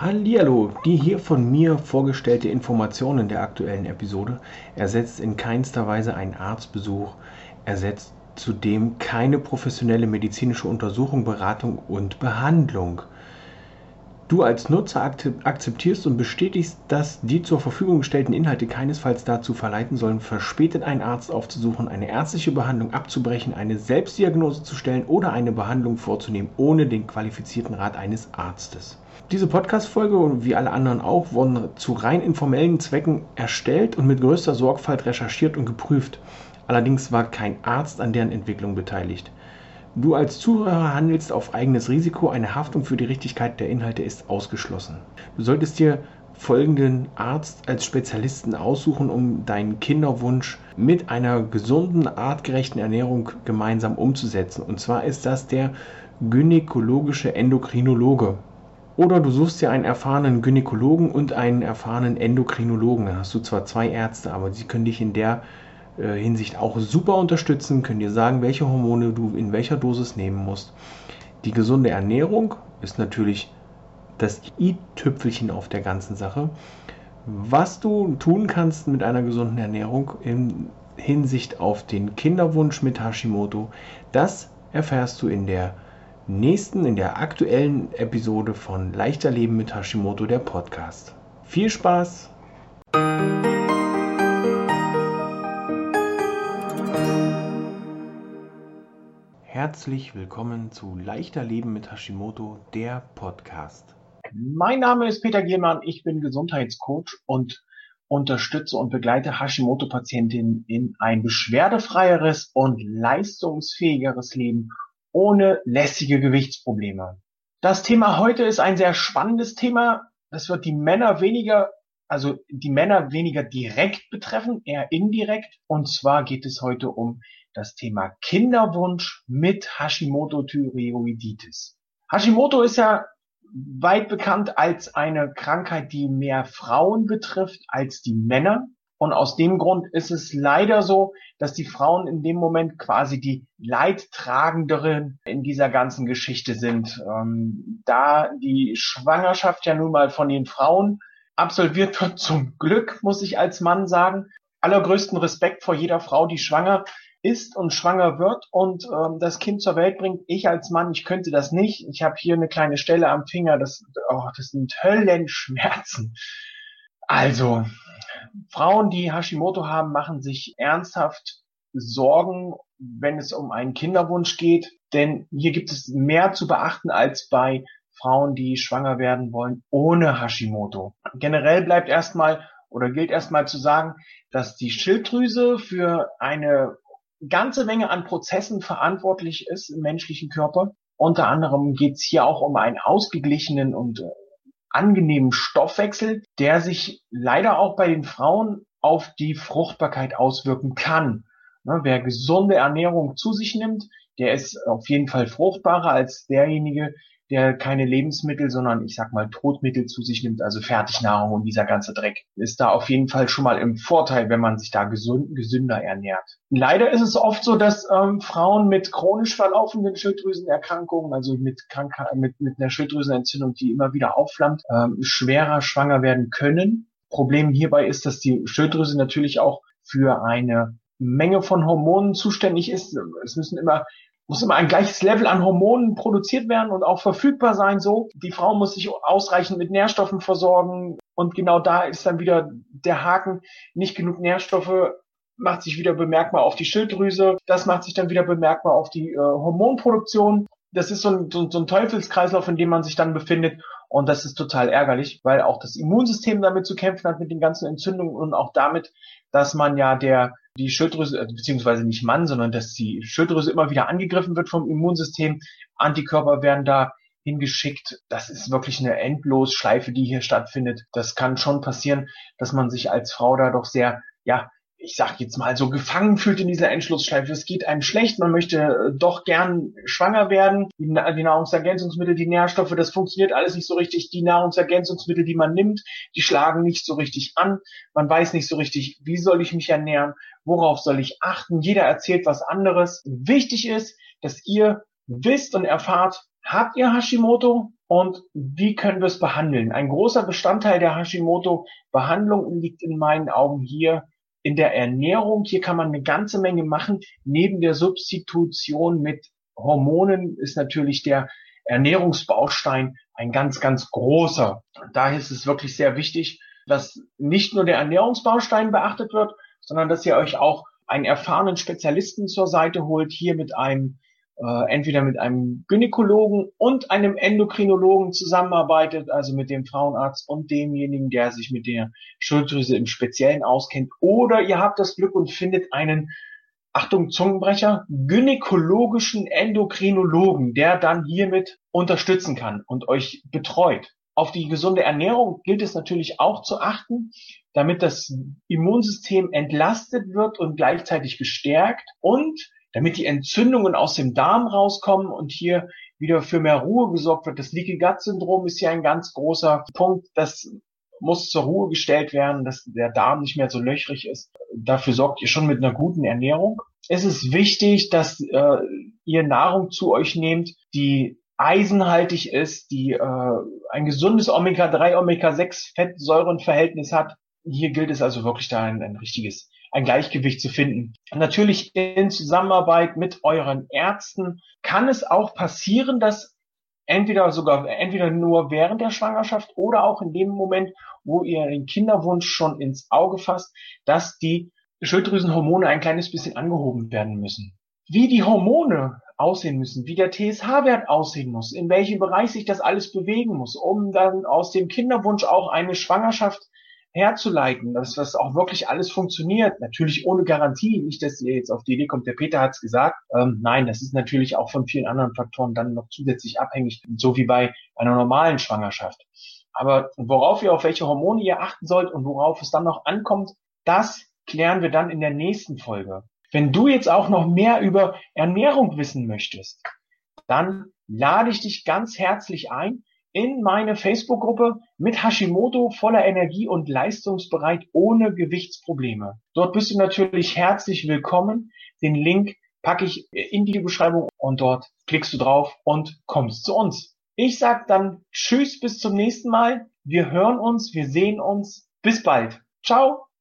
Hallihallo, die hier von mir vorgestellte Information in der aktuellen Episode ersetzt in keinster Weise einen Arztbesuch, ersetzt zudem keine professionelle medizinische Untersuchung, Beratung und Behandlung. Du als Nutzer akzeptierst und bestätigst, dass die zur Verfügung gestellten Inhalte keinesfalls dazu verleiten sollen, verspätet einen Arzt aufzusuchen, eine ärztliche Behandlung abzubrechen, eine Selbstdiagnose zu stellen oder eine Behandlung vorzunehmen, ohne den qualifizierten Rat eines Arztes. Diese Podcast-Folge und wie alle anderen auch wurden zu rein informellen Zwecken erstellt und mit größter Sorgfalt recherchiert und geprüft. Allerdings war kein Arzt an deren Entwicklung beteiligt. Du als Zuhörer handelst auf eigenes Risiko, eine Haftung für die Richtigkeit der Inhalte ist ausgeschlossen. Du solltest dir folgenden Arzt als Spezialisten aussuchen, um deinen Kinderwunsch mit einer gesunden, artgerechten Ernährung gemeinsam umzusetzen. Und zwar ist das der gynäkologische Endokrinologe. Oder du suchst dir einen erfahrenen Gynäkologen und einen erfahrenen Endokrinologen. Dann hast du zwar zwei Ärzte, aber sie können dich in der Hinsicht auch super unterstützen, können dir sagen, welche Hormone du in welcher Dosis nehmen musst. Die gesunde Ernährung ist natürlich das i-Tüpfelchen auf der ganzen Sache. Was du tun kannst mit einer gesunden Ernährung in Hinsicht auf den Kinderwunsch mit Hashimoto, das erfährst du in der nächsten, in der aktuellen Episode von Leichter Leben mit Hashimoto, der Podcast. Viel Spaß! Herzlich willkommen zu Leichter Leben mit Hashimoto, der Podcast. Mein Name ist Peter Gehmann, ich bin Gesundheitscoach und unterstütze und begleite Hashimoto-Patientinnen in ein beschwerdefreieres und leistungsfähigeres Leben ohne lästige Gewichtsprobleme. Das Thema heute ist ein sehr spannendes Thema. Das wird die Männer weniger, also die Männer weniger direkt betreffen, eher indirekt. Und zwar geht es heute um das Thema Kinderwunsch mit Hashimoto-Thyreoiditis. Hashimoto ist ja weit bekannt als eine Krankheit, die mehr Frauen betrifft als die Männer. Und aus dem Grund ist es leider so, dass die Frauen in dem Moment quasi die Leidtragenderen in dieser ganzen Geschichte sind. Ähm, da die Schwangerschaft ja nun mal von den Frauen absolviert wird, zum Glück, muss ich als Mann sagen. Allergrößten Respekt vor jeder Frau, die schwanger ist und schwanger wird und ähm, das Kind zur Welt bringt. Ich als Mann, ich könnte das nicht. Ich habe hier eine kleine Stelle am Finger, das, oh, das sind Höllenschmerzen. Also, Frauen, die Hashimoto haben, machen sich ernsthaft Sorgen, wenn es um einen Kinderwunsch geht, denn hier gibt es mehr zu beachten als bei Frauen, die schwanger werden wollen ohne Hashimoto. Generell bleibt erstmal oder gilt erstmal zu sagen, dass die Schilddrüse für eine ganze Menge an Prozessen verantwortlich ist im menschlichen Körper. Unter anderem geht es hier auch um einen ausgeglichenen und äh, angenehmen Stoffwechsel, der sich leider auch bei den Frauen auf die Fruchtbarkeit auswirken kann. Ne, wer gesunde Ernährung zu sich nimmt, der ist auf jeden Fall fruchtbarer als derjenige, der keine Lebensmittel, sondern ich sag mal Totmittel zu sich nimmt, also Fertignahrung und dieser ganze Dreck, ist da auf jeden Fall schon mal im Vorteil, wenn man sich da gesund, gesünder ernährt. Leider ist es oft so, dass ähm, Frauen mit chronisch verlaufenden Schilddrüsenerkrankungen, also mit, Krankheit, mit, mit einer Schilddrüsenentzündung, die immer wieder aufflammt, ähm, schwerer schwanger werden können. Problem hierbei ist, dass die Schilddrüse natürlich auch für eine Menge von Hormonen zuständig ist. Es müssen immer muss immer ein gleiches Level an Hormonen produziert werden und auch verfügbar sein so. Die Frau muss sich ausreichend mit Nährstoffen versorgen und genau da ist dann wieder der Haken, nicht genug Nährstoffe macht sich wieder bemerkbar auf die Schilddrüse, das macht sich dann wieder bemerkbar auf die äh, Hormonproduktion. Das ist so ein, so, so ein Teufelskreislauf, in dem man sich dann befindet und das ist total ärgerlich, weil auch das Immunsystem damit zu kämpfen hat mit den ganzen Entzündungen und auch damit, dass man ja der die Schilddrüse, äh, beziehungsweise nicht Mann, sondern dass die Schilddrüse immer wieder angegriffen wird vom Immunsystem. Antikörper werden da hingeschickt. Das ist wirklich eine endlos Schleife, die hier stattfindet. Das kann schon passieren, dass man sich als Frau da doch sehr, ja, ich sag jetzt mal so gefangen fühlt in dieser Endschlussschleife. Es geht einem schlecht, man möchte äh, doch gern schwanger werden. Die, die, Nahrungsergänzungsmittel, die Nährstoffe, das funktioniert alles nicht so richtig. Die Nahrungsergänzungsmittel, die man nimmt, die schlagen nicht so richtig an. Man weiß nicht so richtig, wie soll ich mich ernähren, worauf soll ich achten. Jeder erzählt was anderes. Wichtig ist, dass ihr wisst und erfahrt, habt ihr Hashimoto und wie können wir es behandeln? Ein großer Bestandteil der Hashimoto-Behandlung liegt in meinen Augen hier in der Ernährung. Hier kann man eine ganze Menge machen. Neben der Substitution mit Hormonen ist natürlich der Ernährungsbaustein ein ganz, ganz großer. Daher ist es wirklich sehr wichtig, dass nicht nur der Ernährungsbaustein beachtet wird, sondern dass ihr euch auch einen erfahrenen Spezialisten zur Seite holt, hier mit einem äh, entweder mit einem Gynäkologen und einem Endokrinologen zusammenarbeitet, also mit dem Frauenarzt und demjenigen, der sich mit der Schilddrüse im Speziellen auskennt, oder ihr habt das Glück und findet einen Achtung, Zungenbrecher, gynäkologischen Endokrinologen, der dann hiermit unterstützen kann und euch betreut. Auf die gesunde Ernährung gilt es natürlich auch zu achten, damit das Immunsystem entlastet wird und gleichzeitig gestärkt und damit die Entzündungen aus dem Darm rauskommen und hier wieder für mehr Ruhe gesorgt wird. Das Leaky Gut Syndrom ist hier ein ganz großer Punkt. Das muss zur Ruhe gestellt werden, dass der Darm nicht mehr so löchrig ist. Dafür sorgt ihr schon mit einer guten Ernährung. Es ist wichtig, dass äh, ihr Nahrung zu euch nehmt, die eisenhaltig ist, die äh, ein gesundes Omega-3, Omega-6 Fettsäurenverhältnis hat. Hier gilt es also wirklich da ein, ein richtiges ein Gleichgewicht zu finden. Natürlich in Zusammenarbeit mit euren Ärzten kann es auch passieren, dass entweder sogar entweder nur während der Schwangerschaft oder auch in dem Moment, wo ihr den Kinderwunsch schon ins Auge fasst, dass die Schilddrüsenhormone ein kleines bisschen angehoben werden müssen. Wie die Hormone aussehen müssen, wie der TSH-Wert aussehen muss, in welchem Bereich sich das alles bewegen muss, um dann aus dem Kinderwunsch auch eine Schwangerschaft herzuleiten, dass das auch wirklich alles funktioniert. Natürlich ohne Garantie, nicht, dass ihr jetzt auf die Idee kommt, der Peter hat es gesagt. Ähm, nein, das ist natürlich auch von vielen anderen Faktoren dann noch zusätzlich abhängig, so wie bei einer normalen Schwangerschaft. Aber worauf ihr auf welche Hormone ihr achten sollt und worauf es dann noch ankommt, das klären wir dann in der nächsten Folge. Wenn du jetzt auch noch mehr über Ernährung wissen möchtest, dann lade ich dich ganz herzlich ein, in meine Facebook-Gruppe mit Hashimoto voller Energie und leistungsbereit ohne Gewichtsprobleme. Dort bist du natürlich herzlich willkommen. Den Link packe ich in die Beschreibung und dort klickst du drauf und kommst zu uns. Ich sag dann Tschüss bis zum nächsten Mal. Wir hören uns, wir sehen uns. Bis bald. Ciao.